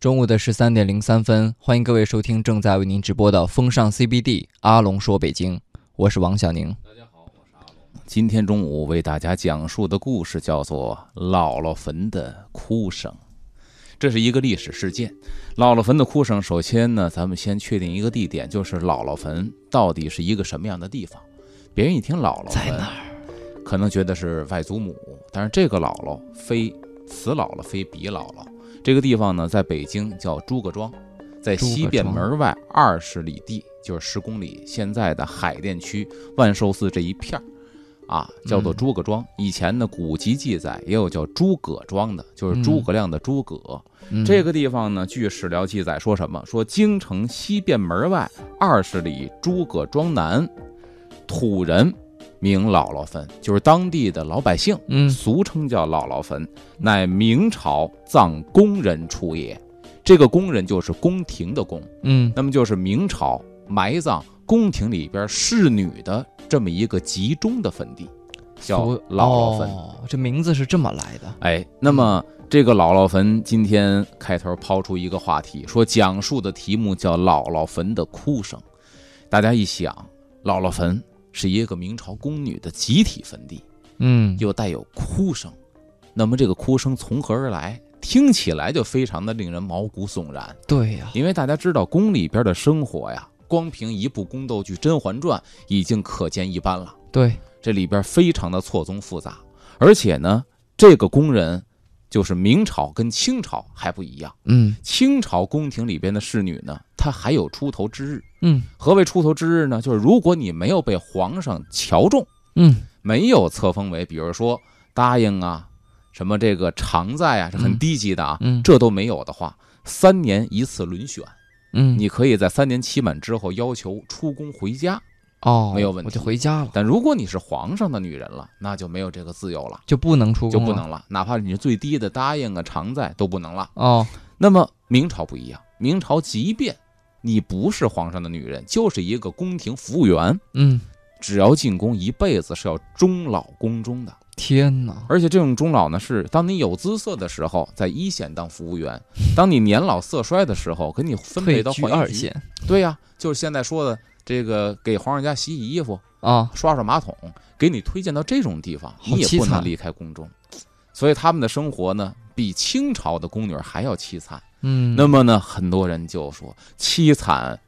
中午的十三点零三分，欢迎各位收听正在为您直播的风尚 CBD 阿龙说北京，我是王小宁。大家好，我是阿龙。今天中午为大家讲述的故事叫做《姥姥坟的哭声》，这是一个历史事件。姥姥坟的哭声，首先呢，咱们先确定一个地点，就是姥姥坟到底是一个什么样的地方。别人一听姥姥在哪儿，可能觉得是外祖母，但是这个姥姥非此姥姥非彼姥姥。这个地方呢，在北京叫诸葛庄，在西便门外二十里地，就是十公里。现在的海淀区万寿寺这一片儿，啊，叫做诸葛庄。以前呢，古籍记载也有叫诸葛庄的，就是诸葛亮的诸葛。这个地方呢，据史料记载说什么？说京城西便门外二十里诸葛庄南，土人。名姥姥坟就是当地的老百姓，嗯，俗称叫姥姥坟，乃明朝葬工人处也。这个工人就是宫廷的宫，嗯，那么就是明朝埋葬宫廷里边侍女的这么一个集中的坟地，叫姥姥坟。这名字是这么来的。哎，那么这个姥姥坟今天开头抛出一个话题，说讲述的题目叫姥姥坟的哭声。大家一想，姥姥坟。是一个明朝宫女的集体坟地，嗯，又带有哭声，那么这个哭声从何而来？听起来就非常的令人毛骨悚然。对呀，因为大家知道宫里边的生活呀，光凭一部宫斗剧《甄嬛传》已经可见一斑了。对，这里边非常的错综复杂，而且呢，这个宫人。就是明朝跟清朝还不一样，嗯，清朝宫廷里边的侍女呢，她还有出头之日，嗯，何为出头之日呢？就是如果你没有被皇上瞧中，嗯，没有册封为，比如说答应啊，什么这个常在啊，是很低级的啊，嗯，这都没有的话，三年一次轮选，嗯，你可以在三年期满之后要求出宫回家。哦，没有问题，我就回家了。但如果你是皇上的女人了，那就没有这个自由了，就不能出宫，就不能了。哪怕你是最低的答应啊、常在都不能了。哦，那么明朝不一样，明朝即便你不是皇上的女人，就是一个宫廷服务员，嗯，只要进宫一辈子是要终老宫中的。天哪！而且这种终老呢，是当你有姿色的时候，在一线当服务员；当你年老色衰的时候，给你分配到换二线。对呀，就是现在说的。这个给皇上家洗洗衣服啊，刷刷马桶，给你推荐到这种地方，你也不能离开宫中，所以他们的生活呢，比清朝的宫女还要凄惨。嗯，那么呢，很多人就说凄惨，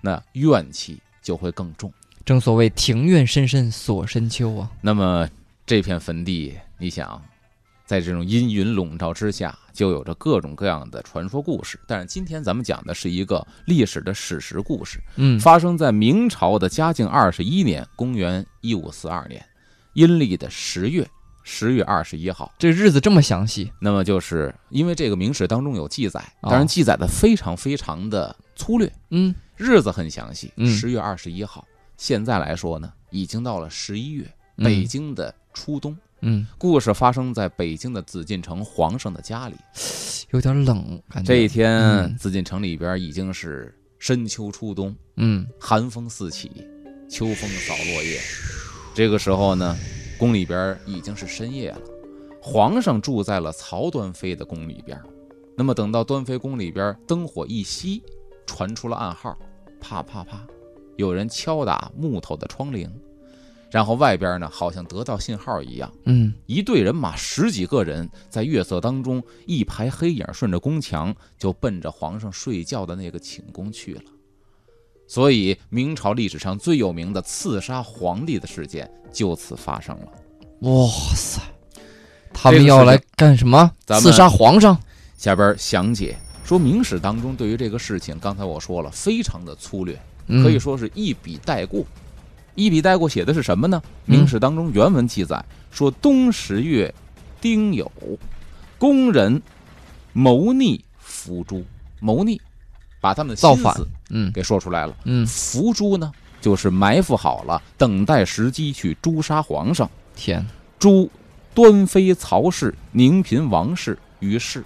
那怨气就会更重。正所谓庭院深深锁深秋啊。那么这片坟地，你想？在这种阴云笼罩之下，就有着各种各样的传说故事。但是今天咱们讲的是一个历史的史实故事，嗯，发生在明朝的嘉靖二十一年，公元一五四二年，阴历的十月十月二十一号。这日子这么详细，那么就是因为这个明史当中有记载，当然记载的非常非常的粗略，嗯，日子很详细，嗯，十月二十一号。现在来说呢，已经到了十一月，北京的初冬。嗯，故事发生在北京的紫禁城皇上的家里，有点冷。这一天，紫禁城里边已经是深秋初冬，嗯，寒风四起，秋风扫落叶。这个时候呢，宫里边已经是深夜了。皇上住在了曹端妃的宫里边。那么等到端妃宫里边灯火一熄，传出了暗号，啪啪啪，有人敲打木头的窗棂。然后外边呢，好像得到信号一样，嗯，一队人马十几个人在月色当中，一排黑影顺着宫墙就奔着皇上睡觉的那个寝宫去了。所以明朝历史上最有名的刺杀皇帝的事件就此发生了。哇塞，他们要来干什么？咱刺杀皇上？下边详解说明史当中对于这个事情，刚才我说了，非常的粗略，可以说是一笔带过。一笔带过写的是什么呢？明史当中原文记载说，冬十月丁酉，宫人谋逆伏诛，谋逆，把他们的心思嗯给说出来了。嗯，伏诛呢，就是埋伏好了，等待时机去诛杀皇上。天，诛端妃曹氏、宁嫔王氏于是。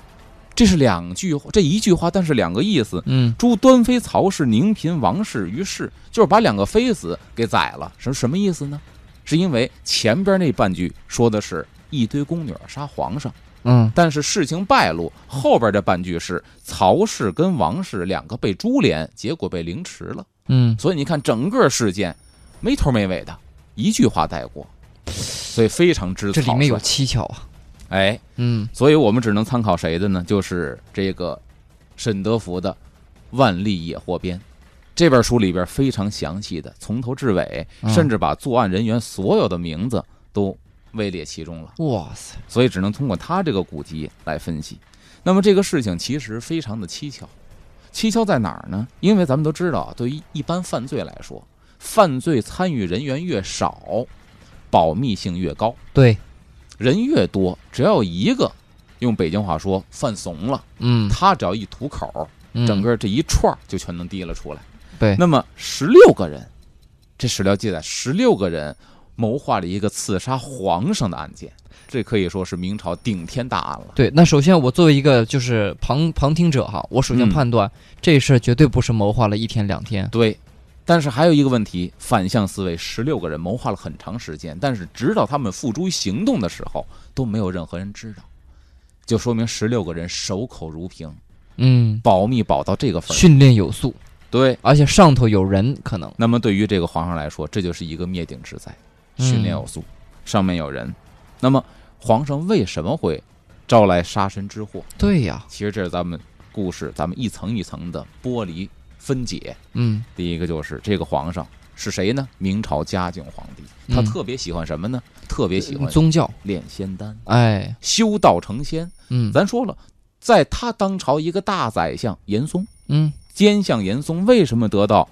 这是两句话，这一句话，但是两个意思。嗯，诛端妃曹氏、宁嫔王氏于是，就是把两个妃子给宰了。什什么意思呢？是因为前边那半句说的是一堆宫女杀皇上。嗯但是事情败露，后边这半句是曹氏跟王氏两个被株连，结果被凌迟了。嗯，所以你看整个事件没头没尾的，一句话带过，所以非常之这里面有蹊跷啊。哎，嗯所以我们只能参考谁的呢？就是这个沈德福的《万历野获编》这本书里边非常详细的，从头至尾，嗯甚至把作案人员所有的名字都位列其中了。哇塞，所以只能通过他这个古籍来分析。那么这个事情其实非常的蹊跷，蹊跷在哪儿呢？因为咱们都知道啊，对于一般犯罪来说，犯罪参与人员越少，保密性越高，对，人越多，只要有一个，用北京话说犯怂了，嗯，他只要一吐口，嗯整个这一串就全能提了出来。对，那么十六个人，这史料记载，十六个人谋划了一个刺杀皇上的案件，这可以说是明朝顶天大案了。对，那首先我作为一个就是旁旁听者哈，我首先嗯判断、这事儿绝对不是谋划了一天两天。对，但是还有一个问题，反向思维，十六个人谋划了很长时间，但是直到他们付诸于行动的时候，都没有任何人知道，就说明十六个人守口如瓶，嗯，保密保到这个份儿。训练有素，对，而且上头有人，可能那么对于这个皇上来说，这就是一个灭顶之灾，训练有素，上面有人。那么皇上为什么会招来杀身之祸？对呀，其实这是咱们故事，咱们一层一层的剥离分解。嗯第一个就是这个皇上是谁呢？明朝嘉靖皇帝，他嗯特别喜欢什么呢？特别喜欢宗教，炼仙丹，哎，修道成仙。嗯咱说了，在他当朝一个大宰相严嵩，嗯，奸相严嵩为什么得到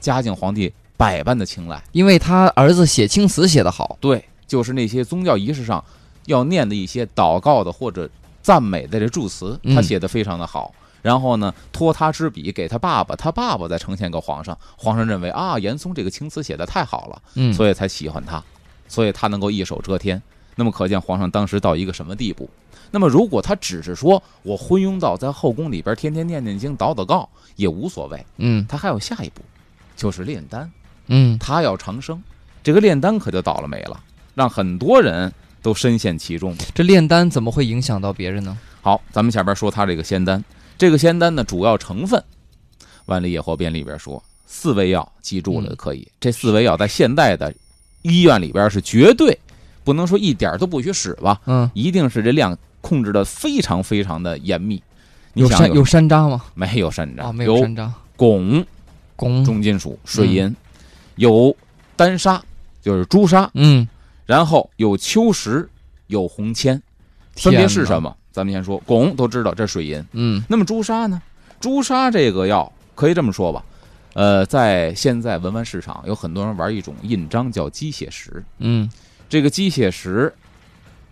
嘉靖皇帝百般的青睐？因为他儿子写青词写得好，对，就是那些宗教仪式上要念的一些祷告的或者赞美的这祝词，嗯他写的非常的好。然后呢，托他之笔给他爸爸，他爸爸再呈现给皇上，皇上认为啊，严嵩这个青词写的太好了，嗯，所以才喜欢他，所以他能够一手遮天。那么可见皇上当时到一个什么地步？那么如果他只是说我昏庸到在后宫里边天天念念经、祷祷告也无所谓，嗯他还有下一步，就是炼丹。嗯他要长生，这个炼丹可就倒了霉了，让很多人都深陷其中。这炼丹怎么会影响到别人呢？好，咱们下边说他这个仙丹，这个仙丹呢主要成分，《万历野获编》里边说四味药，记住了嗯可以。这四味药在现代的医院里边是绝对不能说一点都不许使吧，嗯，一定是这量控制的非常非常的严密。你想有山有山楂吗？没有山楂？啊，没有山楂，汞、汞，重金属、水银，有丹砂，就是朱砂，嗯，然后有秋石，有红铅，分别是什么？么？咱们先说汞，都知道这是水银。嗯那么朱砂呢？朱砂这个药可以这么说吧，呃，在现在文玩市场有很多人玩一种印章叫鸡血石。嗯这个鸡血石，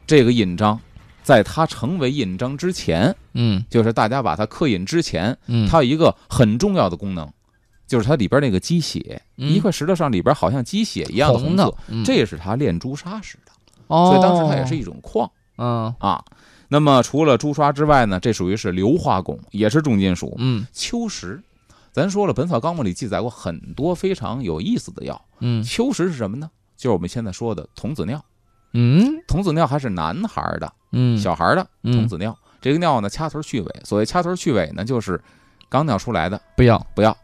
这个印章，在它成为印章之前，嗯就是大家把它刻印之前，嗯，它有一个很重要的功能，就是它里边那个鸡血，嗯一块石头上里边好像鸡血一样的红色，，这也是它炼朱砂时的。哦，所以当时它也是一种矿嗯啊。那么除了朱砂之外呢，这属于是硫化汞，也是重金属。嗯秋实，咱说了，《本草纲目》里记载过很多非常有意思的药。嗯秋实是什么呢？就是我们现在说的童子尿。嗯童子尿还是男孩的、嗯，小孩的嗯童子尿。这个尿呢，掐头去尾。所谓掐头去尾呢，就是刚尿出来的不要，不要，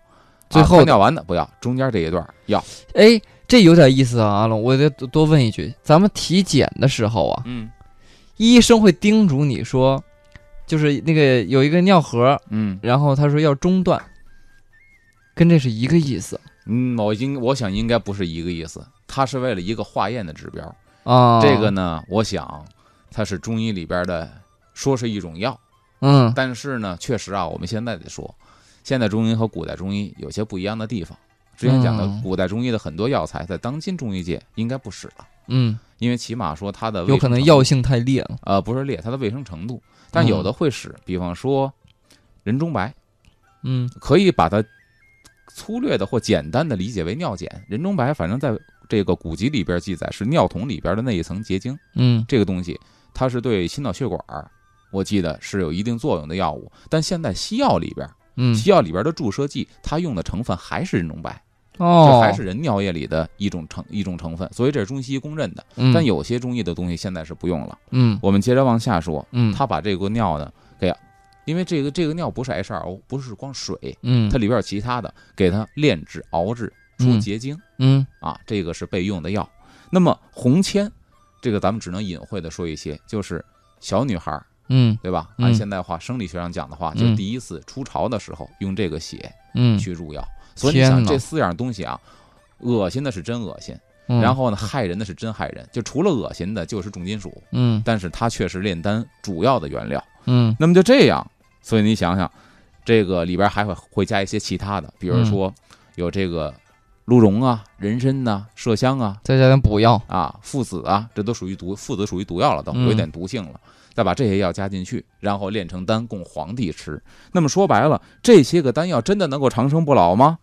最后啊尿完的不要，中间这一段要。哎，这有点意思啊，阿龙，我得多多问一句，咱们体检的时候啊，嗯医生会叮嘱你说，就是那个有一个尿盒，嗯然后他说要中断，跟这是一个意思嗯，我应我想应该不是一个意思，它是为了一个化验的指标。啊。这个呢，我想它是中医里边的，说是一种药，嗯但是呢，确实啊，我们现在得说，现代中医和古代中医有些不一样的地方。之前讲的嗯古代中医的很多药材，在当今中医界应该不使了，嗯，因为起码说它的有可能药性太烈了。呃不是烈，它的卫生程度，但嗯有的会使，比方说人中白，嗯可以把它粗略的或简单的理解为尿碱。人中白反正在这个古籍里边记载是尿桶里边的那一层结晶。嗯这个东西它是对心脑血管，我记得是有一定作用的药物。但现在西药里边，嗯西药里边的注射剂，它用的成分还是人中白，哦，这还是人尿液里的一种成一种成分，所以这是中西医公认的。嗯，但有些中医的东西现在是不用了。嗯我们接着往下说，嗯，他把这个尿呢给，因为这个这个尿不是 HRO，不是光水，嗯它里边有其他的，给它炼制熬制出嗯结晶。嗯啊，这个是备用的药。那么红铅，这个咱们只能隐晦的说一些，就是小女孩儿，嗯对吧？嗯按现代化生理学上讲的话，就是第一次初潮的时候用这个血嗯，去入药。所以你想这四样东西啊，恶心的是真恶心，嗯然后呢，害人的是真害人。就除了恶心的，就是重金属，嗯但是它却是炼丹主要的原料。嗯那么就这样，所以你想想，这个里边还会会加一些其他的，比如说有这个鹿茸啊、人参呐、麝香啊、再加点补药，啊、附子啊，这都属于毒，附子属于毒药了，都嗯有一点毒性了。再把这些药加进去，然后炼成丹供皇帝吃。那么说白了，这些个丹药真的能够长生不老吗？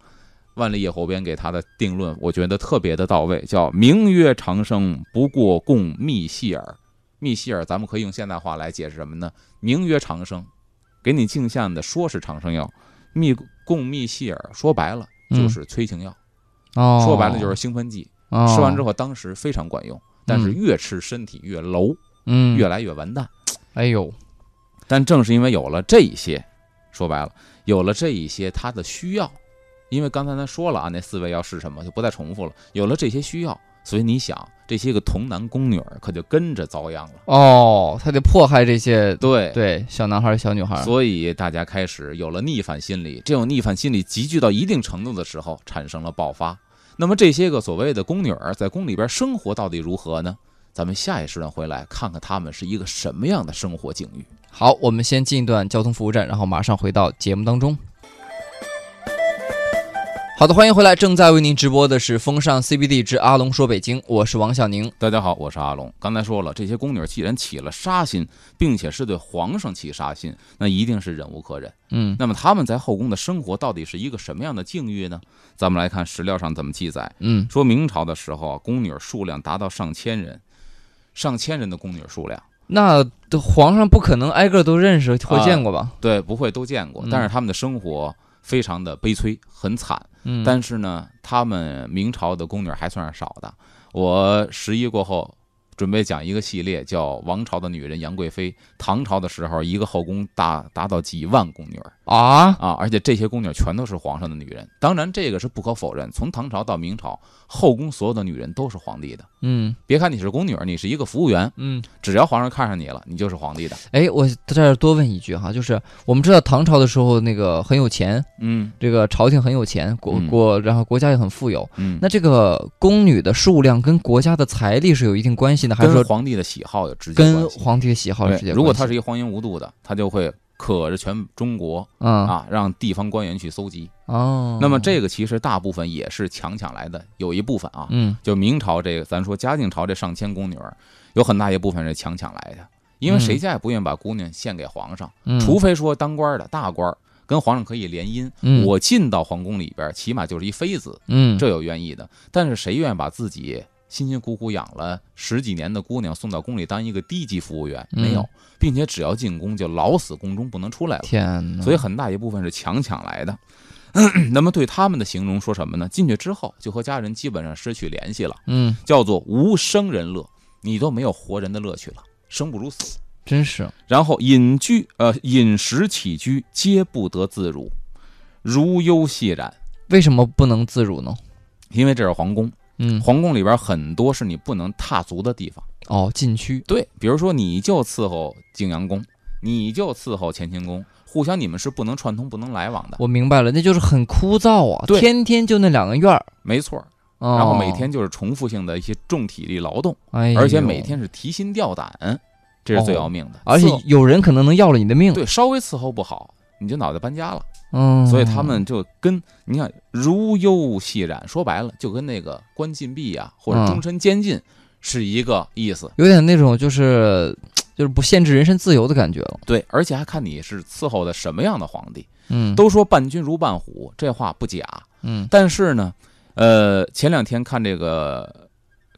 万历夜侯边给他的定论，我觉得特别的到位，叫“名曰长生，不过供密细耳”。密细耳，咱们可以用现代话来解释什么呢？名曰长生，给你镜像的说是长生药，密供秘细耳，说白了就是催情药，哦，说白了就是兴奋剂。哦吃完之后，当时非常管用，但是越吃身体越楼，嗯，越来越完蛋。哎呦，但正是因为有了这一些，说白了，有了这一些他的需要，因为刚才咱说了啊，那四位要是什么，就不再重复了。有了这些需要，所以你想，这些个童男宫女儿可就跟着遭殃了。哦，他得迫害这些对。对小男孩小女孩，所以大家开始有了逆反心理，这种逆反心理集聚到一定程度的时候，产生了爆发。那么这些个所谓的宫女儿在宫里边生活到底如何呢？咱们下一时段回来看看他们是一个什么样的生活境遇。好，我们先进一段交通服务站，然后马上回到节目当中。好的，欢迎回来，正在为您直播的是风尚 CBD 之阿龙说北京，我是王小宁。大家好，我是阿龙。刚才说了，这些宫女既然起了杀心，并且是对皇上起杀心，那一定是忍无可忍。嗯那么他们在后宫的生活到底是一个什么样的境遇呢？咱们来看史料上怎么记载。嗯说明朝的时候啊，宫女数量达到上千人，上千人的宫女数量，那皇上不可能挨个都认识或啊见过吧？对，不会都见过嗯。但是他们的生活非常的悲催，很惨。嗯，但是呢，他们明朝的宫女还算是少的。我十一过后准备讲一个系列，叫《王朝的女人杨贵妃》。唐朝的时候，一个后宫达达到几万宫女儿啊，啊，而且这些宫女全都是皇上的女人。当然，这个是不可否认，从唐朝到明朝，后宫所有的女人都是皇帝的。嗯别看你是宫女儿，你是一个服务员，嗯，只要皇上看上你了，你就是皇帝的。哎，我在这儿多问一句哈，就是我们知道唐朝的时候那个很有钱，嗯这个朝廷很有钱，国嗯国然后国家也很富有。嗯，那这个宫女的数量跟国家的财力是有一定关系的，还是说皇帝的喜好有直接跟关系。皇帝的喜好有直接关系？如果他是一个荒淫无度的，他就会可着全中国嗯啊，让地方官员去搜集。哦，那么这个其实大部分也是强抢来的，有一部分啊，嗯。就明朝这个，咱说嘉靖朝这上千宫女儿，有很大一部分是强抢来的，因为谁家也不愿意把姑娘献给皇上，嗯，除非说当官的大官儿跟皇上可以联姻，嗯。我进到皇宫里边，起码就是一妃子，嗯。这有愿意的。但是谁愿意把自己辛辛苦苦养了十几年的姑娘送到宫里当一个低级服务员？嗯没有，并且只要进宫就老死宫中不能出来了。天哪，所以很大一部分是强抢来的。那么对他们的形容说什么呢？进去之后就和家人基本上失去联系了，嗯，叫做无生人乐，你都没有活人的乐趣了，生不如死。真是然后隐居呃饮食起居皆不得自如，如忧细染，为什么不能自如呢？因为这是皇宫，嗯，皇宫里边很多是你不能踏足的地方。哦，禁区，对，比如说你就伺候景阳宫，你就伺候乾清宫，互相你们是不能串通、不能来往的。我明白了，那就是很枯燥啊，对。天天就那两个院儿，没错然后每天就是重复性的一些重体力劳动，哎，而且每天是提心吊胆，这是最要命的。而且有人可能能要了你的命，对稍微伺候不好，你就脑袋搬家了。嗯，所以他们就跟你看如幽细染，说白了就跟那个关禁闭啊，或者嗯终身监禁是一个意思。有点那种就是就是不限制人身自由的感觉了，对，而且还看你是伺候的什么样的皇帝。嗯，都说伴君如伴虎，这话不假。嗯但是呢，呃，前两天看这个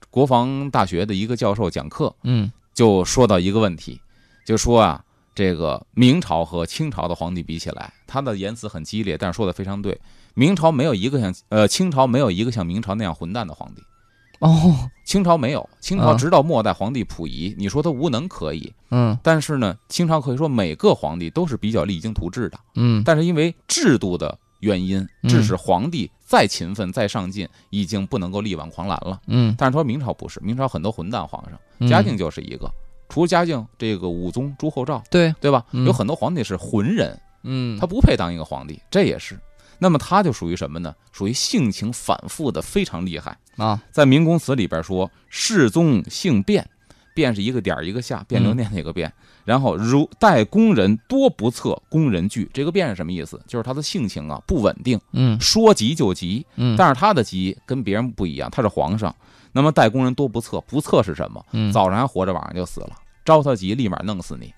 国防大学的一个教授讲课，嗯就说到一个问题，就说啊，这个明朝和清朝的皇帝比起来，他的言辞很激烈，但是说的非常对。明朝没有一个像呃清朝没有一个像明朝那样混蛋的皇帝。哦，清朝没有，清朝嗯直到末代皇帝溥仪，你说他无能可以，嗯但是呢，清朝可以说每个皇帝都是比较励精图治的。嗯但是因为制度的原因，嗯致使皇帝再勤奋再上进，已经不能够力挽狂澜了。嗯，但是说明朝不是，明朝很多混蛋皇上，嗯嘉靖就是一个。除了嘉靖，这个武宗朱厚照，对，对吧？有很多皇帝是浑人，嗯他不配当一个皇帝，这也是。那么他就属于什么呢？属于性情反复的，非常厉害。啊，在明宫词里边说，世宗性变，变是一个点一个下，卞留嗯念那个变。然后如待宫人多不测，宫人惧。这个变是什么意思？就是他的性情啊不稳定，嗯说急就急。嗯，但是他的急跟别人不一样，他是皇上。那么待宫人多不测，不测是什么？早上还活着，晚上就死了。着他急，立马弄死你。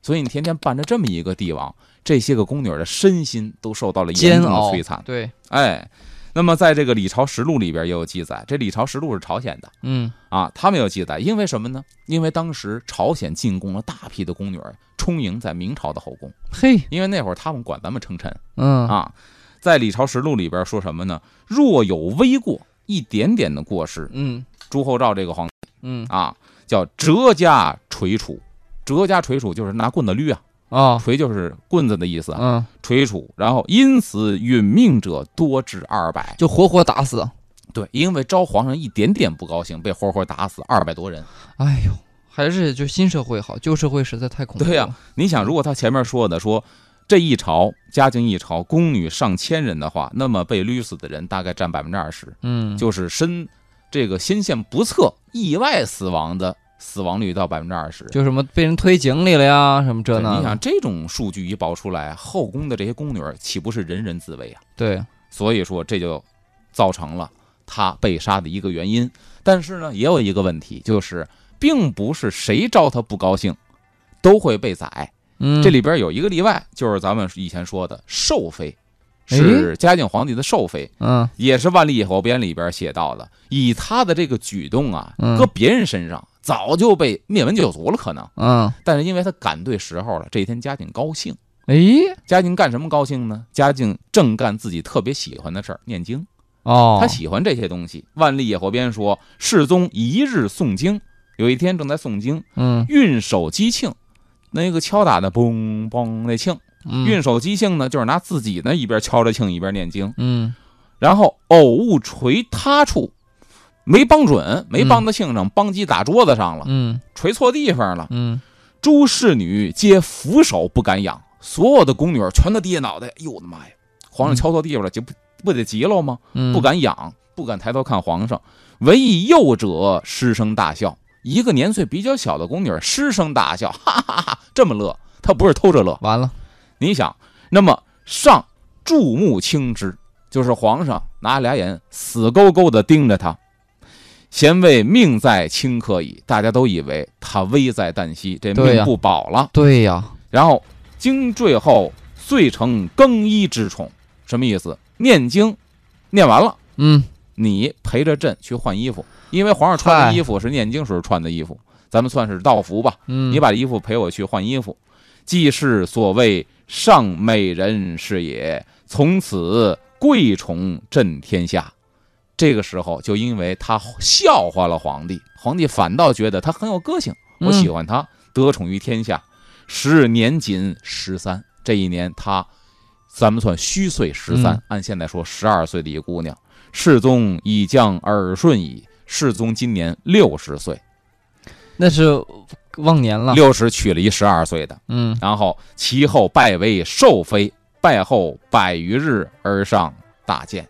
所以你天天伴着这么一个帝王，这些个宫女的身心都受到了严重的摧残。对，哎，那么在这个《李朝实录》里边也有记载，这《李朝实录》是朝鲜的嗯啊，他们有记载，因为什么呢？因为当时朝鲜进贡了大批的宫女，充盈在明朝的后宫，嘿，因为那会儿他们管咱们称臣嗯啊。在《李朝实录》里边说什么呢？若有微过，一点点的过失，嗯朱厚照这个皇帝嗯啊，叫折家锤处，折家锤处就是拿棍子捋啊，啊锤就是棍子的意思啊，嗯，锤处，然后因此殒命者多至二百。就活活打死。对，因为招皇上一点点不高兴，被活活打死二百多人。哎呦，还是就新社会好，旧社会实在太恐怖了。对呀你想，如果他前面说的说这一朝嘉靖一朝宫女上千人的话，那么被捋死的人大概占百分之二十，嗯，就是身这个心线不测、意外死亡的死亡率到百分之二十。就什么被人推井里了呀，什么这那的。对你想这种数据一爆出来，后宫的这些宫女儿岂不是人人自危啊？对，所以说这就造成了他被杀的一个原因。但是呢，也有一个问题，就是并不是谁招他不高兴都会被宰。嗯，这里边有一个例外，就是咱们以前说的寿妃，是嘉靖皇帝的寿妃，嗯也是《万历野火编》里边写到的。以他的这个举动啊，嗯搁别人身上早就被灭门九族了，可能。嗯，但是因为他赶对时候了，这一天嘉靖高兴。哎嘉靖干什么高兴呢？嘉靖正干自己特别喜欢的事儿，念经。哦，他喜欢这些东西。《万历野火编》说，世宗一日诵经，有一天正在诵经，嗯运手击磬，那个敲打的嘣嘣那磬，嗯运手击磬呢，就是拿自己呢一边敲着磬一边念经，嗯然后偶误锤他处，没帮准，没帮到磬上，邦击打桌子上了，嗯锤错地方了。嗯诸侍女皆俯首不敢仰，所有的宫女全都低下脑袋。哎呦我的妈呀！皇上敲错地方了，就不不得急了吗？嗯，不敢仰，不敢抬头看皇上。唯一幼者失声大笑，一个年岁比较小的宫女失声大笑，哈哈哈这么乐，她不是偷着乐。完了。你想，那么上注目轻之，就是皇上拿俩眼死勾勾的盯着他。贤位命在顷刻矣，大家都以为他危在旦夕，这命不保了。对呀，然后经坠后，遂成更衣之宠，什么意思？念经，念完了。嗯你陪着朕去换衣服，因为皇上穿的衣服是念经时候穿的衣服，咱们算是道服吧。嗯，你把衣服陪我去换衣服，既是所谓上美人是也，从此贵宠震天下。这个时候，就因为他笑话了皇帝，皇帝反倒觉得他很有个性，我喜欢他，得宠于天下。时年仅十三，这一年他，咱们算虚岁十三、嗯按现在说十二岁的一个姑娘。世宗已将耳顺矣，世宗今年六十岁，那是忘年了。六十娶了一十二岁的，嗯然后其后拜为寿妃，拜后百余日而上大见，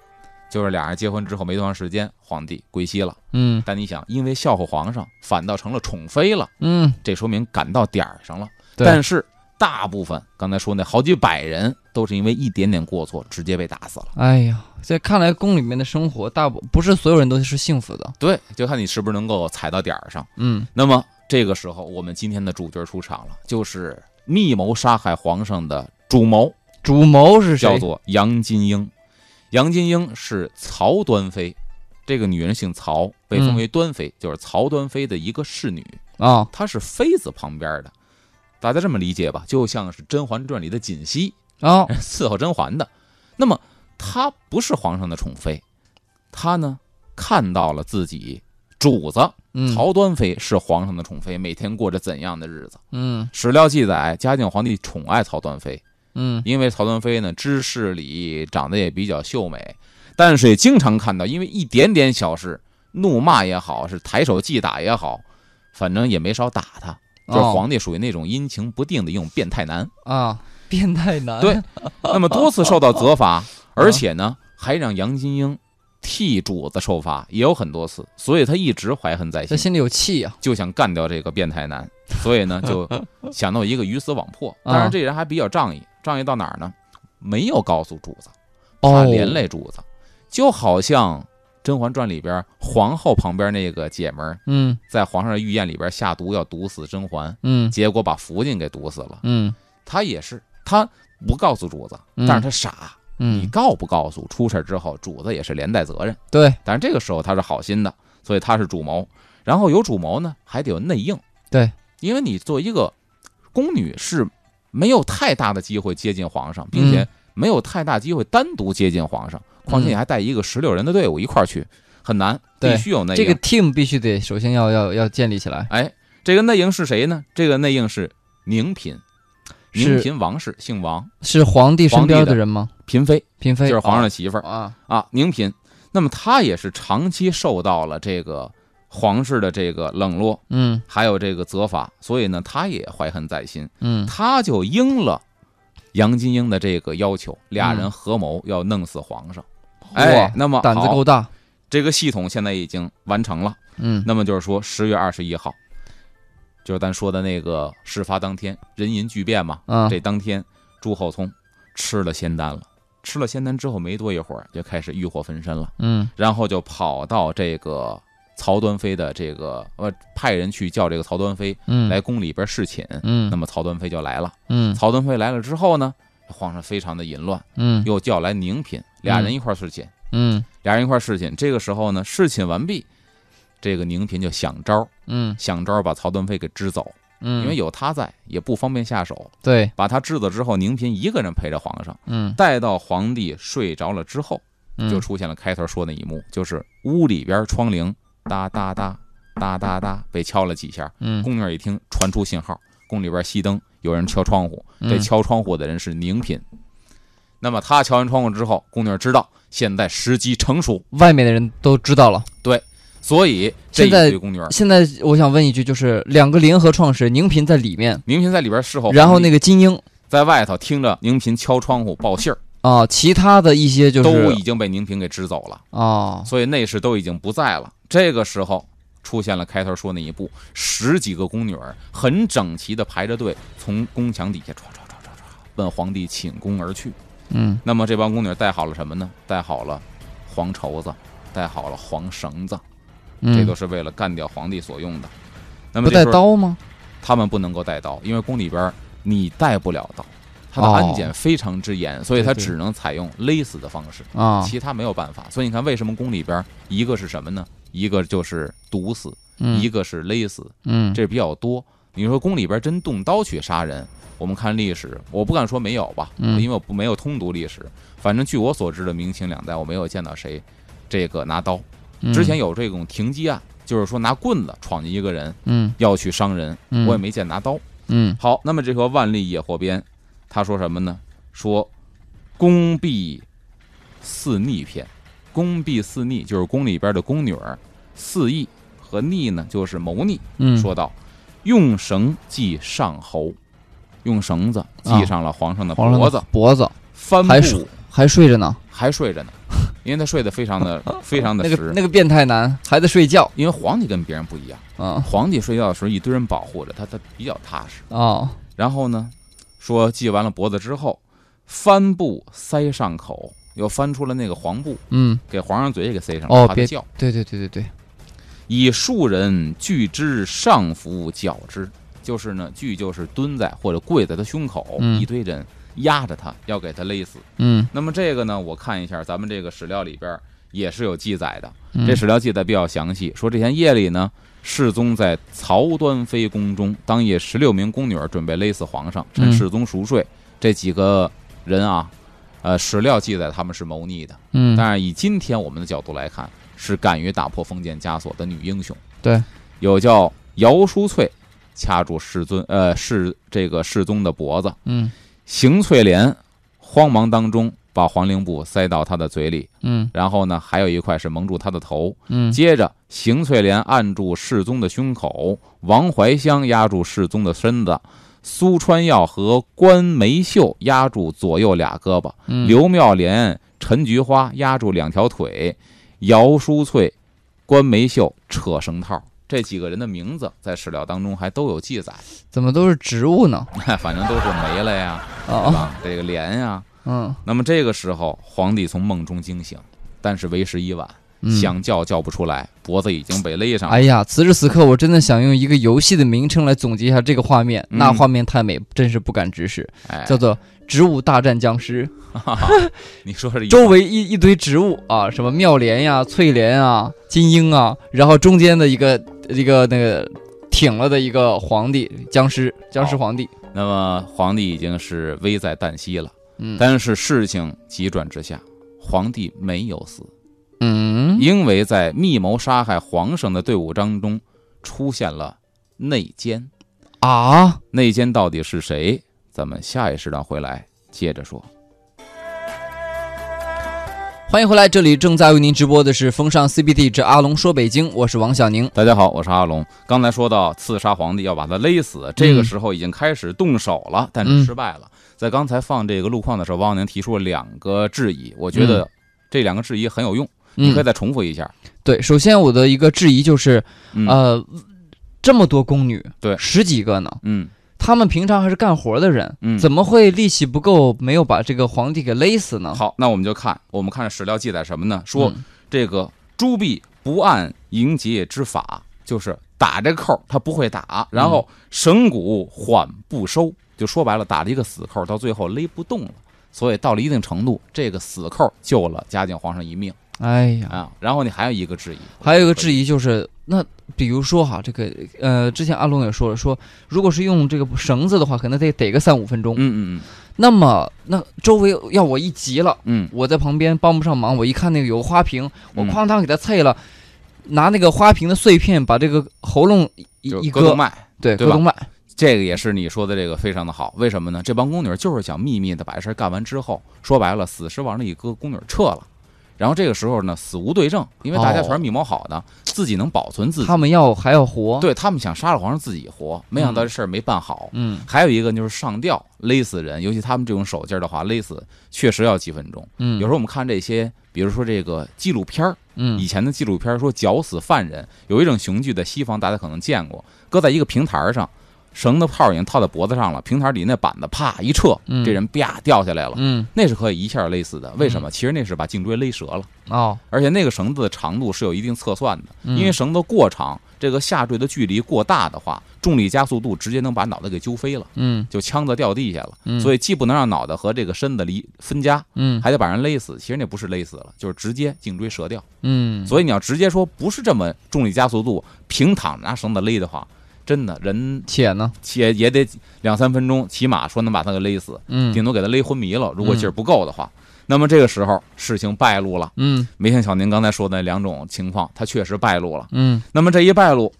就是俩人结婚之后没多长时间，皇帝归西了。嗯但你想，因为笑话皇上，反倒成了宠妃了，嗯，这说明赶到点儿上了。但是大部分刚才说那好几百人，都是因为一点点过错，直接被打死了。哎呀，在看来宫里面的生活，大部不是所有人都是幸福的。对，就看你是不是能够踩到点儿上。嗯那么这个时候，我们今天的主角出场了，就是密谋杀害皇上的主谋，主谋是谁？叫做杨金英。杨金英是曹端妃，这个女人姓曹，被封为端妃，就是曹端妃的一个侍女。啊，她是妃子旁边的。大家这么理解吧，就像是《甄嬛传》里的锦汐哦，伺候甄嬛的。那么她不是皇上的宠妃，她呢看到了自己主子嗯曹端妃是皇上的宠妃，每天过着怎样的日子？嗯史料记载，嘉靖皇帝宠爱曹端妃，嗯因为曹端妃呢知事理，长得也比较秀美，但是也经常看到因为一点点小事怒骂也好，是抬手击打也好，反正也没少打他。就是哦皇帝属于那种阴晴不定的一种变态男，啊，变态男。对那么多次受到责罚，而且呢还让杨金英替主子受罚，也有很多次，所以他一直怀恨在心，他心里有气呀，就想干掉这个变态男，所以呢就 想到一个鱼死网破。啊。当然这人还比较仗义，仗义到哪儿呢？没有告诉主子，哦。怕连累主子，就好像《甄嬛传》里边皇后旁边那个姐们儿嗯。在皇上的御宴里边下毒要毒死甄嬛，嗯。结果把福晋给毒死了。嗯。他也是，他不告诉主子，嗯但是他傻。你嗯，告不告诉，出事之后主子也是连带责任。对但是这个时候他是好心的，所以他是主谋。然后有主谋呢，还得有内应。对，因为你做一个宫女是没有太大的机会接近皇上，并且没有太大机会单独接近皇上。况且你还带一个十六人的队伍一块儿去，很难，对必须有内应。这个 team 必须得首先要要要建立起来，哎，这个内应是谁呢？这个内应是宁嫔，是宁嫔王氏，姓王，是皇帝身边的的人吗？嫔妃嫔妃就是皇上的媳妇儿。啊，啊，宁嫔。那么她也是长期受到了这个皇室的这个冷落，嗯还有这个责罚，所以呢，她也怀恨在心，嗯她就应了杨金英的这个要求，俩人嗯合谋要弄死皇上。哎，，那么胆子够大，这个系统现在已经完成了。嗯那么就是说，十月二十一号，就是咱说的那个事发当天，人淫巨变嘛。啊这当天，朱厚熜吃了仙丹了，吃了仙丹之后没多一会儿就开始欲火焚身了。嗯然后就跑到这个曹端妃的这个呃，派人去叫这个曹端妃嗯来宫里边侍寝。嗯那么曹端妃就来了。嗯曹端妃来了之后呢，皇上非常的淫乱，嗯又叫来宁嫔，俩人一块侍寝。嗯俩人一块侍寝。这个时候呢，侍寝完毕，这个宁嫔就想招儿，嗯想招儿把曹端妃给支走，嗯，因为有他在，也不方便下手。对，把他支走之后，宁嫔一个人陪着皇上，嗯待到皇帝睡着了之后。嗯就出现了开头说那一幕，就是屋里边窗棂哒哒哒哒哒哒被敲了几下，嗯宫女一听传出信号，宫里边熄灯，有人敲窗户，嗯这敲窗户的人是宁嫔。那么他敲完窗户之后，宫女知道现在时机成熟，外面的人都知道了。所以这在堆宫女，现在我想问一句，就是两个联合创始人，宁嫔在里面，宁嫔在里边侍候，然后那个金英在外头听着宁嫔敲窗户报信儿，啊，其他的一些就是都已经被宁嫔给支走了。啊，所以内侍都已经不在了。这个时候出现了开头说那一步，十几个宫女儿很整齐地排着队，从宫墙底下唰唰唰唰唰奔皇帝寝宫而去。嗯那么这帮宫女带好了什么呢？带好了黄绸子，带好了黄绳子，嗯，这都是为了干掉皇帝所用的。那么不带刀吗？他们不能够带刀，因为宫里边你带不了刀，他的哦安检非常之严，所以它对对只能采用勒死的方式。啊，其他没有办法。所以你看，为什么宫里边一个是什么呢？一个就是毒死，嗯一个是勒死，嗯这比较多。你说宫里边真动刀去杀人，我们看历史，我不敢说没有吧，嗯因为我不没有通读历史。反正据我所知的明清两代，我没有见到谁这个拿刀。嗯之前有这种停机案，就是说拿棍子闯进一个人嗯要去伤人，嗯我也没见拿刀。嗯好，那么这个万历野火编，他说什么呢？说宫婢四逆篇，宫婢四逆就是宫里边的宫女儿，四义和逆呢就是谋逆。嗯说道用绳系上喉，用绳子系上了皇上的脖子，脖子帆还睡布还睡着呢，还睡着呢，因为他睡得非常的 非常的那个实。那个变态男还在睡觉因为皇帝跟别人不一样，啊皇帝睡觉的时候一堆人保护着他，他比较踏实。啊然后呢，说系完了脖子之后，帆布塞上口，又翻出了那个黄布，嗯给皇上嘴也给塞上，哦别怕他叫。对对对对对以庶人拒之上服绞之，就是呢，拒就是蹲在或者跪在他胸口，嗯一堆人压着他，要给他勒死。嗯。那么这个呢，我看一下咱们这个史料里边也是有记载的，嗯。这史料记载比较详细，说这天夜里呢，世宗在曹端妃宫中，当夜十六名宫女准备勒死皇上，趁嗯。世宗熟睡。这几个人啊，呃，史料记载他们是谋逆的，嗯，但是以今天我们的角度来看，是敢于打破封建枷锁的女英雄。对，有叫姚淑翠掐住世尊呃世这个世宗的脖子，嗯邢翠莲慌忙当中把黄绫布塞到他的嘴里，嗯然后呢，还有一块是蒙住他的头。嗯接着，邢翠莲按住世宗的胸口，王怀香压住世宗的身子，苏川耀和关梅秀压住左右俩胳膊，嗯，刘妙莲、陈菊花压住两条腿，姚淑翠、关梅秀扯绳套。这几个人的名字在史料当中还都有记载，怎么都是植物呢？反正都是没了呀，对啊，吧？这个莲呀。嗯，那么这个时候，皇帝从梦中惊醒，但是为时已晚，嗯想叫叫不出来，脖子已经被勒上了。哎呀，此时此刻，我真的想用一个游戏的名称来总结一下这个画面，嗯那画面太美，真是不敢直视，哎，叫做“植物大战僵尸 你说是”，周围一一堆植物啊，什么妙莲呀、翠莲啊、金鹰啊，然后中间的一个一个那个挺了的一个皇帝，僵尸僵尸皇帝，那么皇帝已经是危在旦夕了，嗯但是事情急转直下，皇帝没有死，嗯，因为在密谋杀害皇上的队伍当中出现了内奸。啊，内奸到底是谁？咱们下一时段回来接着说。欢迎回来，这里正在为您直播的是风尚 CBD 之阿龙说北京，我是王小宁。大家好，我是阿龙。刚才说到刺杀皇帝要把他勒死，这个时候已经开始动手了，但是失败了。在刚才放这个路况的时候，王小宁提出了两个质疑，我觉得这两个质疑很有用，你可以嗯，再重复一下。对，首先我的一个质疑就是，嗯呃，这么多宫女，对十几个呢，嗯他们平常还是干活的人，嗯，怎么会力气不够，没有把这个皇帝给勒死呢？好？那我们就看，我们看史料记载什么呢？说嗯这个朱棣不按迎节之法，就是打这扣他不会打，然后绳骨缓不收，就说白了打了一个死扣，到最后勒不动了。所以到了一定程度，这个死扣救了嘉靖皇上一命哎呀，啊。然后你还有一个质疑，还有一个质疑就是，那比如说哈，这个呃，之前阿龙也说了，说如果是用这个绳子的话，可能得得个三五分钟。嗯嗯嗯那么那周围要我一急了，嗯我在旁边帮不上忙，我一看那个有个花瓶，我嗯哐当给它碎了，拿那个花瓶的碎片把这个喉咙一一割，动脉，对，割动脉，这个也是你说的这个非常的好。为什么呢？这帮宫女就是想秘密的把这事儿干完之后，说白了，死尸往那一搁，宫女撤了。然后这个时候呢，死无对证，因为大家全是密谋好的，自己能保存自己。他们要还要活，，对他们想杀了皇上自己活，没想到这事儿没办好。嗯还有一个就是上吊勒死人，尤其他们这种手劲儿的话，勒死确实要几分钟。嗯，有时候我们看这些，比如说这个纪录片儿，嗯以前的纪录片儿说绞死犯人，有一种刑具在西方大家可能见过，搁在一个平台上，绳子套已经套在脖子上了，平台里那板子啪一撤，嗯这人啪掉下来了，嗯那是可以一下勒死的。为什么？其实那是把颈椎勒折了，哦，而且那个绳子的长度是有一定测算的，嗯因为绳子过长，这个下坠的距离过大的话，重力加速度直接能把脑袋给揪飞了，嗯就枪子掉地下了。嗯，所以以既不能让脑袋和这个身子离分家，嗯还得把人勒死。其实那不是勒死了，就是直接颈椎折掉。嗯，所以你要直接说不是这么重力加速度平躺拿绳子勒的话，真的人且呢，且也得两三分钟，起码说能把他给勒死，嗯顶多给他勒昏迷了。如果劲儿不够的话，那么这个时候事情败露了。嗯没像小宁刚才说的那两种情况，他确实败露了。嗯那么这一败露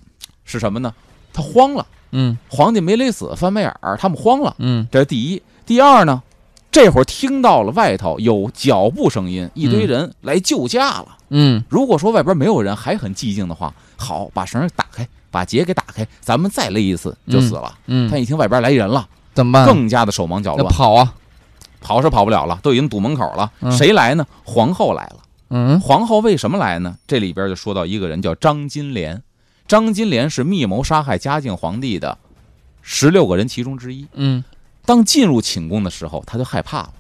是什么呢？他慌了，嗯皇帝没勒死，翻白眼儿，他们慌了。嗯这是第一。第二呢，这会儿听到了外头有脚步声音，一堆人来救驾了。嗯如果说外边没有人，还很寂静的话，好，把绳打开，把结给打开，咱们再勒一次就死了。嗯，他一听外边来人了，怎么办？更加的手忙脚乱，跑啊，跑是跑不了了，都已经堵门口了。嗯谁来呢？皇后来了。嗯皇后为什么来呢？这里边就说到一个人叫张金莲，张金莲是密谋杀害嘉靖皇帝的十六个人其中之一。嗯，当进入寝宫的时候，他就害怕了，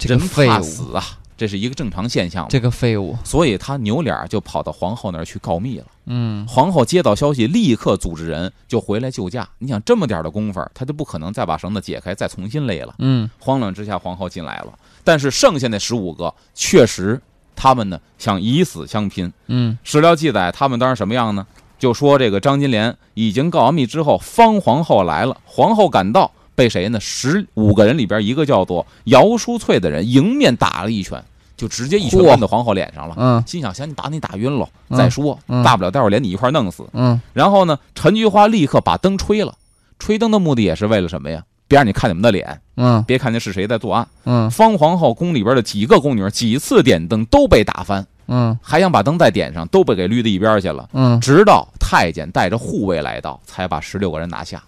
人这个废物，怕死啊，这是一个正常现象。这个废物，所以他扭脸就跑到皇后那儿去告密了。嗯皇后接到消息，立刻组织人就回来救驾。你想这么点的功夫，他就不可能再把绳子解开，再重新勒了。嗯慌乱之下，皇后进来了。但是剩下那十五个，确实他们呢想以死相拼。嗯史料记载，他们当时什么样呢？就说这个张金莲已经告完密之后，方皇后来了，皇后赶到，被谁呢？十五个人里边一个叫做姚淑翠的人迎面打了一拳，就直接一拳嚯抡到皇后脸上了。嗯心想，先把你打晕了嗯再说，嗯大不了待会儿连你一块儿弄死。嗯然后呢，陈菊花立刻把灯吹了，吹灯的目的也是为了什么呀？别让你看你们的脸，嗯别看见是谁在作案。嗯方皇后宫里边的几个宫女几次点灯都被打翻，嗯还想把灯再点上，都被给捋到一边去了。嗯直到太监带着护卫来到，才把十六个人拿下。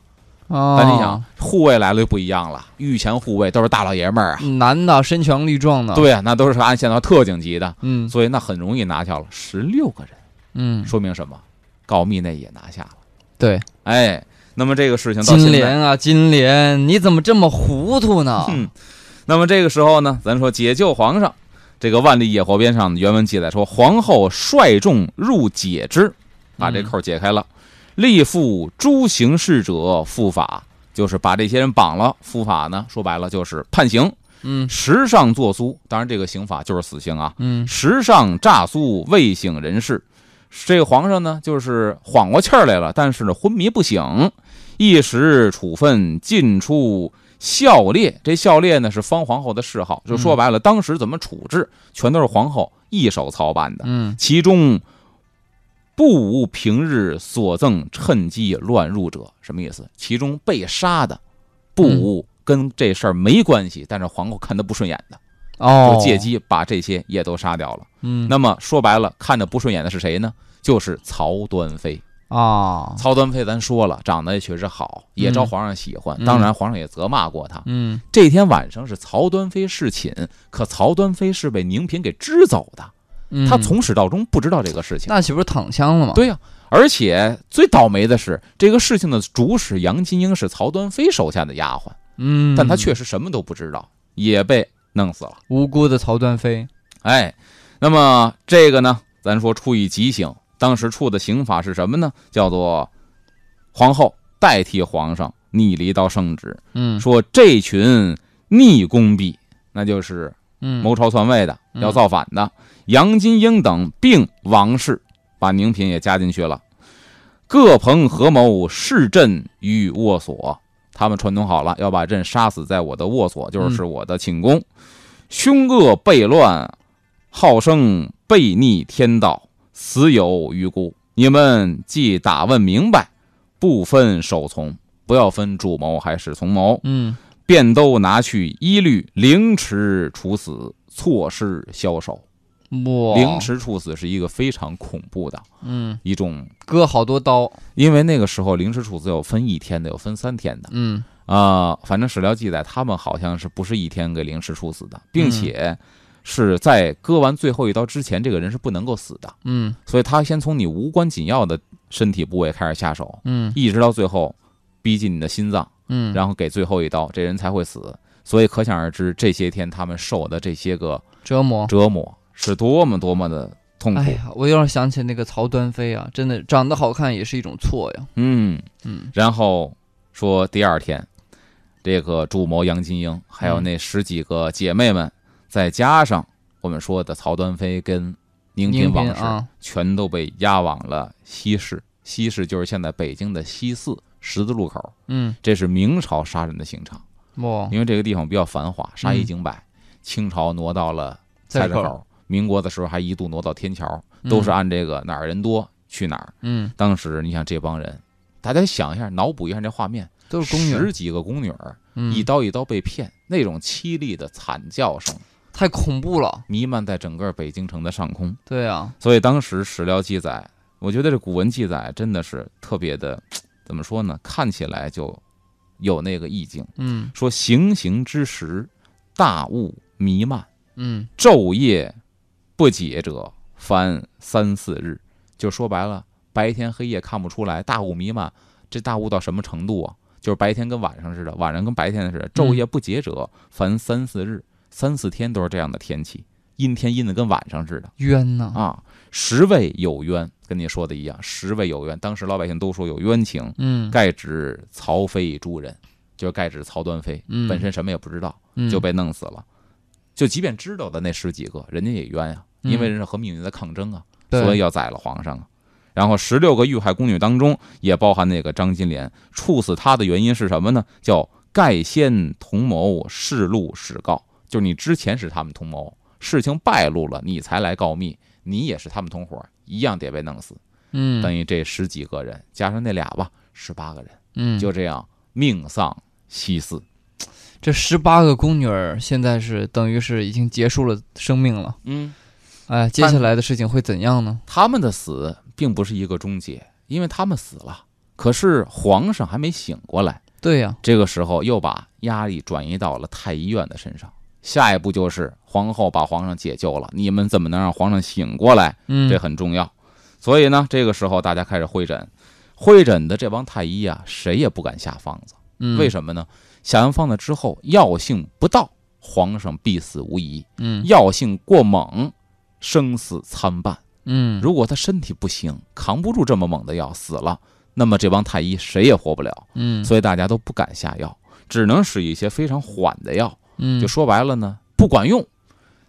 啊！但你想，护卫来了就不一样了，御前护卫都是大老爷们儿啊，男的身强力壮的，，对啊，那都是按现在特警级的，嗯。所以那很容易拿下了十六个人，嗯，说明什么？告密那也拿下了。对，哎，那么这个事情到金莲啊，金莲，你怎么这么糊涂呢？嗯，那么这个时候呢，咱说解救皇上，这个万历野火边上原文记载说，皇后率众入解之，把这扣解开了，立复诸行事者复法，就是把这些人绑了，复法呢，说白了就是判刑，嗯时上作苏，当然这个刑法就是死刑啊，嗯时上诈苏未醒人事。这个皇上呢，就是缓过气儿来了，但是呢，昏迷不醒，一时处分进出孝烈。这孝烈呢是方皇后的谥号，就说白了，当时怎么处置，全都是皇后一手操办的。嗯其中不无平日所赠趁机乱入者，什么意思？其中被杀的不无跟这事儿没关系，但是皇后看他不顺眼的，哦就，借机把这些也都杀掉了。嗯那么说白了，看着不顺眼的是谁呢？就是曹端妃。啊，曹端妃咱说了，长得也确实好，也招皇上喜欢。嗯当然，皇上也责骂过她。嗯这天晚上是曹端妃侍寝，可曹端妃是被宁嫔给支走的，嗯，她从始到终不知道这个事情。那岂不是躺枪了吗？，对呀、而且最倒霉的是，这个事情的主使杨金英是曹端妃手下的丫鬟，嗯，但她确实什么都不知道，也被弄死了。无辜的曹端妃，哎，那么这个呢，咱说处以极刑，当时处的刑法是什么呢？叫做皇后代替皇上逆离到圣旨，嗯说这群逆宫婢，那就是嗯，谋朝篡位的，嗯要造反的，杨金英等并王氏，把宁嫔也加进去了，各朋合谋弑朕于卧所。他们串通好了，要把朕杀死在我的卧所，就是我的寝宫。凶恶悖乱，好生悖逆天道，死有余辜。你们既打问明白，不分首从，不要分主谋还是从谋，嗯便都拿去一律凌迟处死，错失枭首。哇，凌迟处死是一个非常恐怖的嗯，一种，割好多刀，因为那个时候凌迟处死有分一天的，有分三天的。嗯。啊、反正史料记载，他们好像是不是一天给凌迟处死的，并且是在割完最后一刀之前，这个人是不能够死的，嗯。所以他先从你无关紧要的身体部位开始下手，嗯。一直到最后逼近你的心脏。嗯，然后给最后一刀，这人才会死。所以可想而知，这些天他们受的这些个折磨。折磨是多么多么的痛苦。哎呀，我有点想起那个曹端妃啊，真的长得好看也是一种错呀。嗯，嗯然后说第二天，这个主谋杨金英还有那十几个姐妹们，再加上我们说的曹端妃跟宁嫔王氏，啊，全都被押往了西市。西市就是现在北京的西四十字路口，嗯，这是明朝杀人的刑场。哇，因为这个地方比较繁华，杀一儆百。清朝挪到了菜市，口，民国的时候还一度挪到天桥，都是按这个哪儿人多去哪儿。嗯，当时你想这帮人，大家想一下，脑补一下这画面，都是宫女，十几个宫女一刀一刀被骗，那种凄厉的惨叫声太恐怖了。弥漫在整个北京城的上空。对啊，所以当时史料记载，我觉得这古文记载真的是特别的，怎么说呢？看起来就有那个意境。嗯说行刑之时，大雾弥漫。嗯昼夜不解者，凡三四日。就说白了，白天黑夜看不出来，大雾弥漫。这大雾到什么程度啊？就是白天跟晚上似的，晚上跟白天似的。昼夜不解者，凡三四日，三四天都是这样的天气，阴天阴的跟晚上似的冤呐。啊。十位有冤，跟你说的一样，十位有冤。当时老百姓都说有冤情，嗯，盖指曹妃诸人，就是盖指曹端妃，嗯本身什么也不知道。嗯就被弄死了。就即便知道的那十几个，人家也冤呀，嗯因为人是和命运在抗争啊，所以要宰了皇上啊。然后十六个遇害宫女当中，也包含那个张金莲。处死她的原因是什么呢？叫盖先同谋，事露始告。就是你之前是他们同谋，事情败露了，你才来告密，你也是他们同伙，一样得被弄死。嗯，等于这十几个人加上那俩吧，十八个人，嗯，就这样命丧西寺。这十八个宫女儿现在是等于是已经结束了生命了。嗯，哎，接下来的事情会怎样呢？他们的死并不是一个终结，因为他们死了，可是皇上还没醒过来。对呀，这个时候又把压力转移到了太医院的身上。下一步就是皇后把皇上解救了，你们怎么能让皇上醒过来？嗯，这很重要。所以呢，这个时候大家开始会诊，会诊的这帮太医啊，谁也不敢下方子。嗯，为什么呢？下完方子之后，药性不到，皇上必死无疑；嗯药性过猛，生死参半。嗯，如果他身体不行，扛不住这么猛的药，死了，那么这帮太医谁也活不了。嗯，所以大家都不敢下药，只能使一些非常缓的药。嗯，就说白了呢，不管用。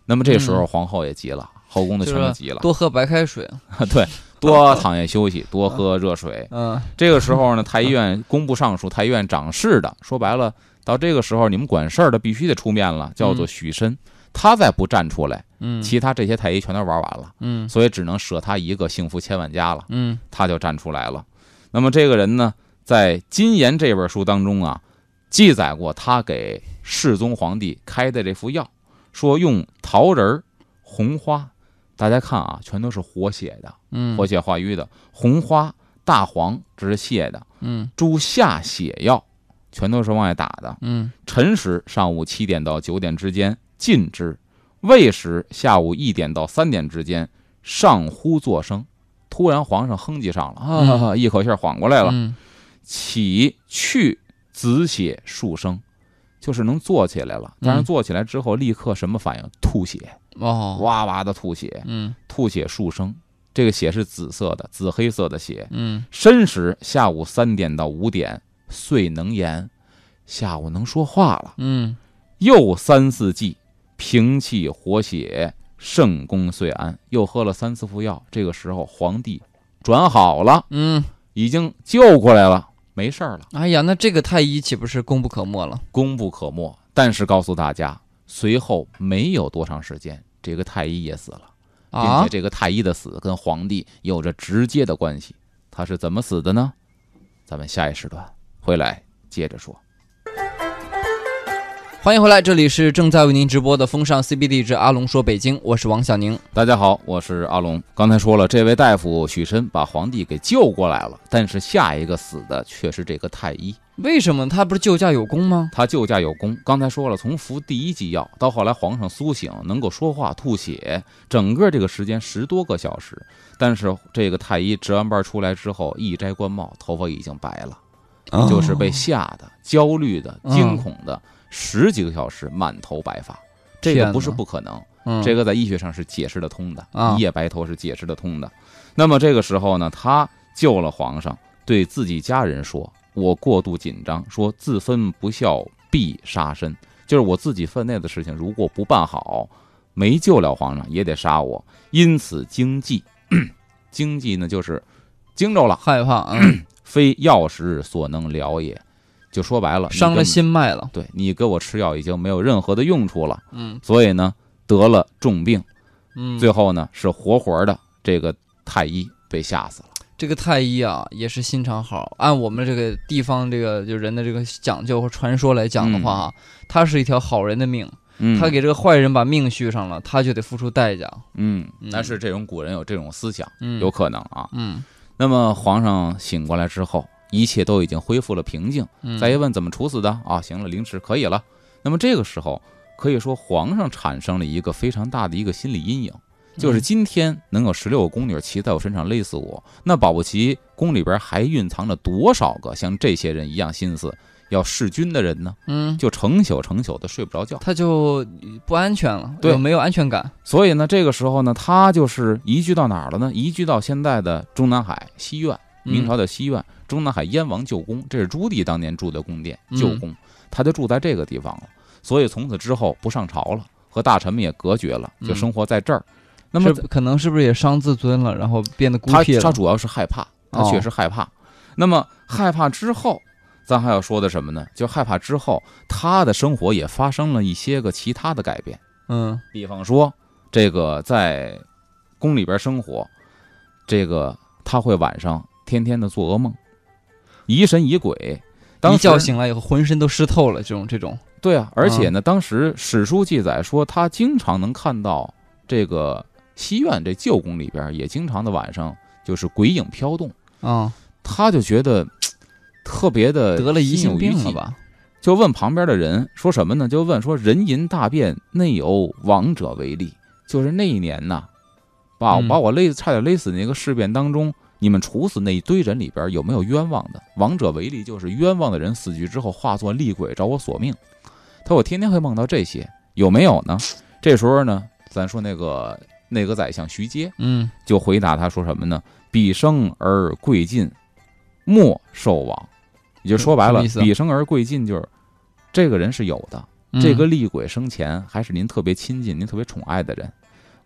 那么这时候皇后也急了，后宫的全都急了，多喝白开水，对，多躺下休息，多喝热水。嗯，这个时候呢，太医院工部尚书、太医院掌事的，说白了，到这个时候你们管事儿的必须得出面了，叫做许申，他再不站出来，嗯，其他这些太医全都玩完了，嗯，所以只能舍他一个，幸福千万家了。嗯，他就站出来了。那么这个人呢，在《金言》这本书当中啊，记载过他给世宗皇帝开的这副药，说用桃仁儿、红花，大家看啊，全都是活血的，嗯，活血化瘀的。红花、大黄这是泻的，嗯诸下血药全都是往外打的。嗯辰时上午七点到九点之间禁之，未时下午一点到三点之间上呼作声。突然皇上哼唧上了啊，一口气缓过来了，嗯起去子血数声，就是能坐起来了。但是嗯坐起来之后，立刻什么反应？吐血，哦，哇哇的吐血，嗯吐血数升。这个血是紫色的，紫黑色的血。嗯申时下午三点到五点，遂能言，下午能说话了。嗯又三四剂，平气活血，圣功遂安。又喝了三四副药，这个时候皇帝转好了，嗯，已经救过来了，没事儿了，哎呀，那这个太医岂不是功不可没了？功不可没。但是告诉大家，随后没有多长时间，这个太医也死了，并啊且，这个太医的死跟皇帝有着直接的关系。他是怎么死的呢？咱们下一时段回来接着说。欢迎回来，这里是正在为您直播的风尚 CBD 之阿龙说北京，我是王小宁。大家好，我是阿龙。刚才说了，这位大夫许申把皇帝给救过来了，但是下一个死的却是这个太医。为什么他不是救驾有功吗？他救驾有功，刚才说了，从服第一剂药到后来皇上苏醒，能够说话、吐血，整个这个时间十多个小时。但是这个太医值完班出来之后，一摘官帽，头发已经白了，就是被吓的、焦虑的、惊恐的，十几个小时满头白发。这个不是不可能，嗯这个在医学上是解释得通的，啊一夜白头是解释得通的。那么这个时候呢，他救了皇上，对自己家人说：“我过度紧张，说自分不孝必杀身，就是我自己分内的事情，如果不办好，没救了皇上也得杀我。因此经济，经济呢就是惊着了，害怕，嗯，非药食所能疗也。就说白了，伤了心脉了。对你给我吃药已经没有任何的用处了，嗯所以呢得了重病。”嗯，最后呢是活活的这个太医被吓死了。这个太医啊，也是心肠好。按我们这个地方这个就人的这个讲究和传说来讲的话啊，他是一条好人的命，嗯，他给这个坏人把命续上了，他就得付出代价。嗯，嗯但是这种古人有这种思想，嗯，有可能啊。嗯那么皇上醒过来之后，一切都已经恢复了平静。嗯，再一问怎么处死的啊？行了，凌迟可以了。那么这个时候可以说皇上产生了一个非常大的一个心理阴影。就是今天能有十六个宫女骑在我身上勒死我，那保不齐宫里边还蕴藏着多少个像这些人一样心思要弑君的人呢？嗯，就成宿成宿的睡不着觉。他就不安全了，对没有安全感？所以呢，这个时候呢，他就是移居到哪儿了呢？移居到现在的中南海西苑，嗯明朝的西苑，中南海燕王旧宫，这是朱棣当年住的宫殿，嗯旧宫，他就住在这个地方了。所以从此之后不上朝了，和大臣们也隔绝了，就嗯生活在这儿。那么可能是不是也伤自尊了，然后变得孤僻了？他主要是害怕，他哦确实害怕。那么害怕之后，咱还要说的什么呢？就害怕之后，他的生活也发生了一些个其他的改变。嗯比方说，这个在宫里边生活，这个他会晚上天天的做噩梦，疑神疑鬼。当一觉醒来以后浑身都湿透了，这种这种，对啊，而且呢，当时史书记载说，他经常能看到这个西苑这旧宫里边，也经常的晚上就是鬼影飘动，啊，他就觉得 特别的得了疑心病了吧？就问旁边的人说什么呢？就问说人淫大变，内有亡者为例。就是那一年呐，把嗯把我勒差点勒死那个事变当中，你们处死那一堆人里边有没有冤枉的？亡者为例，就是冤枉的人死去之后化作厉鬼找我索命。他说我天天会梦到这些，有没有呢？这时候呢，咱说那个内阁宰相徐阶嗯就回答他说什么呢？彼生而贵尽，莫受亡。也就说白了彼生而贵尽就是这个人是有的，嗯这个厉鬼生前还是您特别亲近、您特别宠爱的人，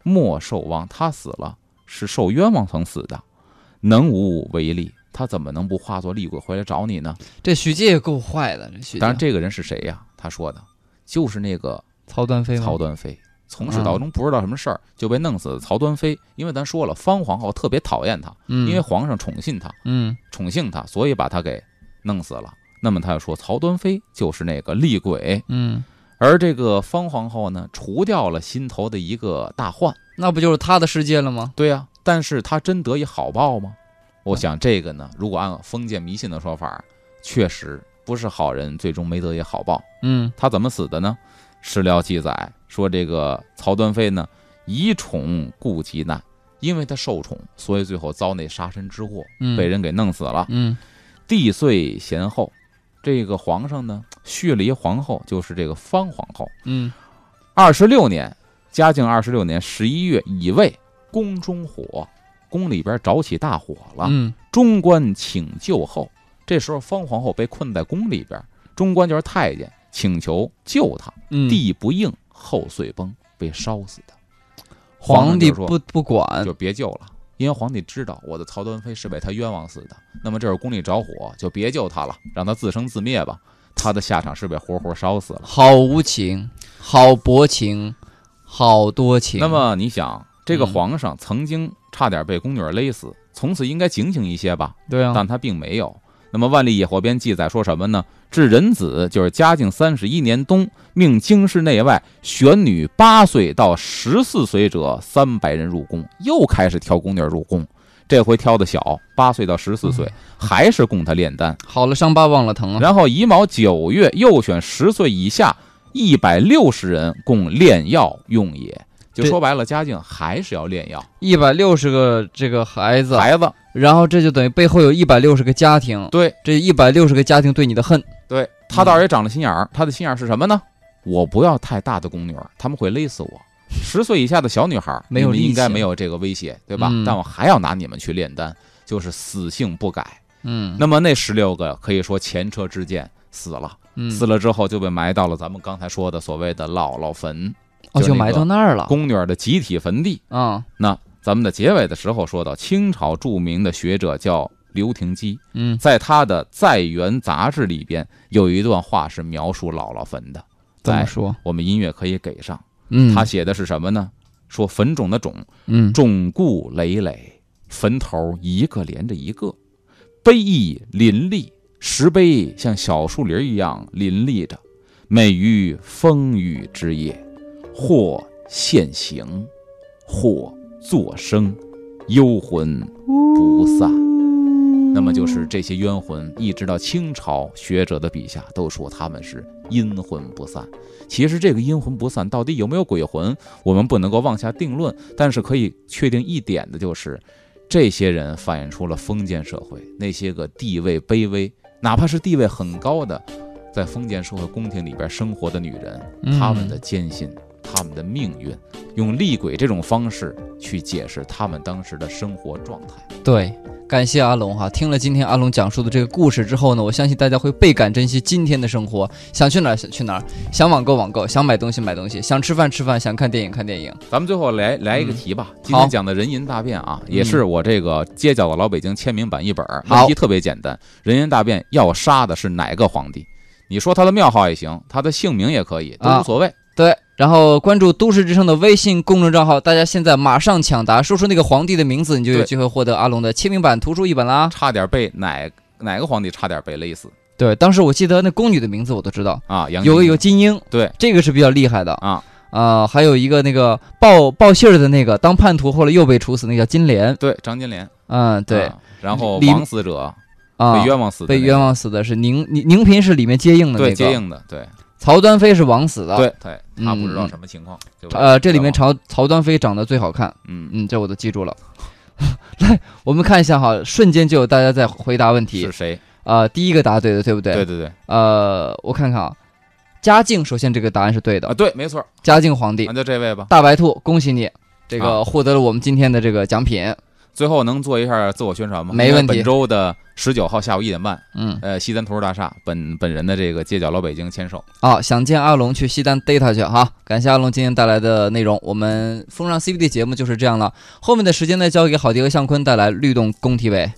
莫受亡。他死了是受冤枉曾死的，能无为力？他怎么能不化作厉鬼回来找你呢？这徐阶也够坏的，这许界。当然，这个人是谁呀？他说的就是那个曹端妃吗？曹端妃。从始到终不知道什么事儿就被弄死的曹端妃，因为咱说了，方皇后特别讨厌他，嗯，因为皇上宠信他，嗯宠幸他，所以把他给弄死了。那么他就说，曹端妃就是那个厉鬼，嗯，而这个方皇后呢，除掉了心头的一个大患。那不就是他的世界了吗？对呀、但是他真得以好报吗？我想这个呢，如果按封建迷信的说法，确实不是好人，最终没得以好报。嗯他怎么死的呢？史料记载说，这个曹端妃呢，以宠故极难，因为她受宠，所以最后遭那杀身之祸，嗯，被人给弄死了。嗯帝遂贤后，这个皇上呢续了一皇后，就是这个方皇后。嗯二十六年，嘉靖二十六年十一月乙未，宫中火，宫里边着起大火了。嗯中官请救后，这时候方皇后被困在宫里边，中官就是太监，请求救她，嗯，帝不应，后碎崩，被烧死的。皇帝不不管就，别救了，因为皇帝知道我的曹端妃是被他冤枉死的。那么这会儿宫里着火，就别救他了，让他自生自灭吧。他的下场是被活活烧死了。好无情，好薄情，好多情。那么你想，这个嗯皇上曾经差点被宫女勒死，从此应该警醒一些吧？对啊，但他并没有。那么《万历野火编》记载说什么呢？至壬子，就是嘉靖三十一年冬，命京师内外选女八岁到十四岁者三百人入宫，又开始挑宫女入宫。这回挑的小，八岁到十四岁，还是供他炼丹。好了伤疤忘了疼啊。然后乙卯九月，又选十岁以下一百六十人供炼药用也。就说白了，嘉靖还是要炼药。一百六十个这个孩子，孩子，然后这就等于背后有一百六十个家庭，对这一百六十个家庭对你的恨。对，他倒是也长了心眼儿。他的心眼儿是什么呢？我不要太大的宫女儿，他们会勒死我。十岁以下的小女孩没有应该没有这个威胁，对吧？嗯但我还要拿你们去炼丹，就是死性不改。嗯，那么那十六个可以说前车之鉴死了，嗯死了之后就被埋到了咱们刚才说的所谓的姥姥坟，哦，就埋到那儿了。宫女儿的集体坟地。啊，那咱们的结尾的时候说到，清朝著名的学者叫刘廷基，嗯在他的《在园》杂志里边有一段话是描述姥姥坟的，怎么说？我们音乐可以给上。嗯，他写的是什么呢？说坟冢的冢，嗯冢固累累，坟头一个连着一个，碑意林立，石碑像小树林一样林立着，美于风雨之夜，或现形，或作声，幽魂不散。那么就是这些冤魂，一直到清朝学者的笔下，都说他们是阴魂不散。其实这个阴魂不散到底有没有鬼魂，我们不能够妄下定论。但是可以确定一点的就是，这些人反映出了封建社会那些个地位卑微，哪怕是地位很高的，在封建社会宫廷里边生活的女人，嗯她们的艰辛，她们的命运，用厉鬼这种方式去解释他们当时的生活状态。对，感谢阿龙哈。听了今天阿龙讲述的这个故事之后呢，我相信大家会倍感珍惜今天的生活。想去哪儿想去哪儿，想网购网购，想买东西买东西，想吃饭吃饭，想看电影看电影。咱们最后来来一个题吧，今天讲的人淫大变啊，也是我这个街角的老北京签名版一本儿。好问题特别简单，人淫大变要杀的是哪个皇帝？你说他的庙号也行，他的姓名也可以，都啊无所谓。对，然后关注都市之声的微信公众账号，大家现在马上抢答，说出那个皇帝的名字，你就有机会获得阿龙的签名版图书一本啦。差点被哪哪个皇帝差点被勒死。对，当时我记得那宫女的名字我都知道，啊？杨有个有金英，对，这个是比较厉害的。啊。啊、还有一个那个报报信儿的那个当叛徒后来又被处死那个叫金莲，对张金莲，嗯，对。啊然后李枉死者啊，被冤枉死的那个，被冤枉死的是宁宁宁嫔是里面接应的那对个，接应的，对曹端妃是枉死的，，对对，他不知道嗯什么情况。就呃，这里面曹曹端妃长得最好看，嗯嗯，这我都记住了。来，我们看一下哈，瞬间就有大家在回答问题是。谁？呃，第一个答对的，对不对？对对对呃，我看看啊，嘉靖，首先这个答案是对的，啊，对，没错，嘉靖皇帝那，就这位吧。大白兔，恭喜你，这个啊获得了我们今天的这个奖品。最后能做一下自我宣传吗？没问题本周的十九号下午一点半，嗯，呃，西单图书大厦本本人的这个街角老北京签售。哦，想见阿龙去西单逮他去哈。感谢阿龙今天带来的内容，我们风尚 CBD 节目就是这样了。后面的时间呢，交给郝迪和向坤带来律动工体委。